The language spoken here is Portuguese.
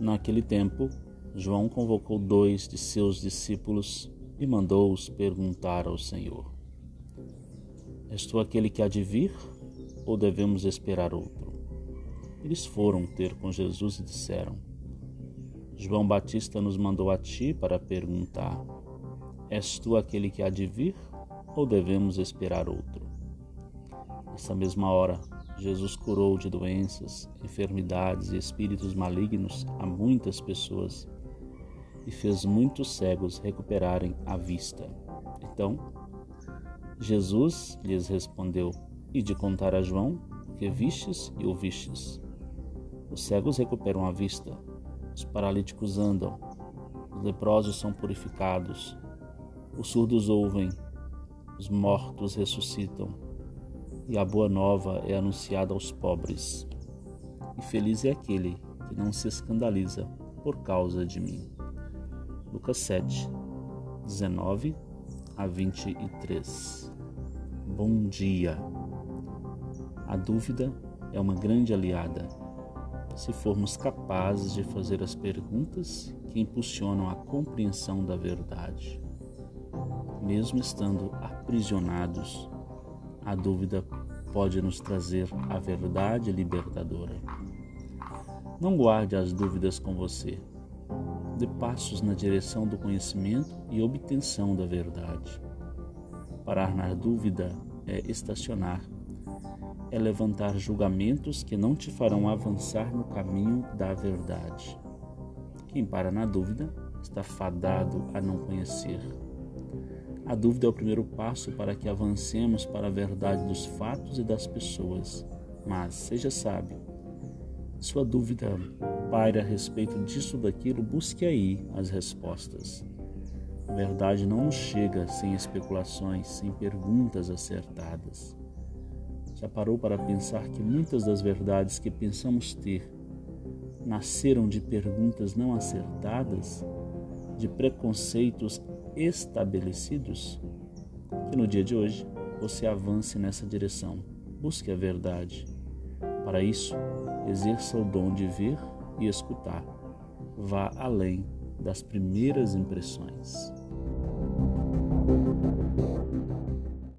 Naquele tempo, João convocou dois de seus discípulos e mandou-os perguntar ao Senhor: És tu aquele que há de vir, ou devemos esperar outro? Eles foram ter com Jesus e disseram: João Batista nos mandou a ti para perguntar: És tu aquele que há de vir, ou devemos esperar outro? Nessa mesma hora, Jesus curou de doenças, enfermidades e espíritos malignos a muitas pessoas e fez muitos cegos recuperarem a vista. Então, Jesus lhes respondeu: E de contar a João o que vistes e ouvistes. Os cegos recuperam a vista, os paralíticos andam, os leprosos são purificados, os surdos ouvem, os mortos ressuscitam, e a boa nova é anunciada aos pobres. E feliz é aquele que não se escandaliza por causa de mim. Lucas 7, 19 a 23. Bom dia. A dúvida é uma grande aliada. Se formos capazes de fazer as perguntas que impulsionam a compreensão da verdade. Mesmo estando aprisionados, a dúvida pode nos trazer a verdade libertadora. Não guarde as dúvidas com você de passos na direção do conhecimento e obtenção da verdade. Parar na dúvida é estacionar, é levantar julgamentos que não te farão avançar no caminho da verdade. Quem para na dúvida está fadado a não conhecer. A dúvida é o primeiro passo para que avancemos para a verdade dos fatos e das pessoas. Mas seja sábio. Sua dúvida paira a respeito disso ou daquilo, busque aí as respostas. A verdade não nos chega sem especulações, sem perguntas acertadas. Já parou para pensar que muitas das verdades que pensamos ter nasceram de perguntas não acertadas, de preconceitos estabelecidos? Que no dia de hoje você avance nessa direção, busque a verdade. Para isso, exerça o dom de ver e escutar. Vá além das primeiras impressões.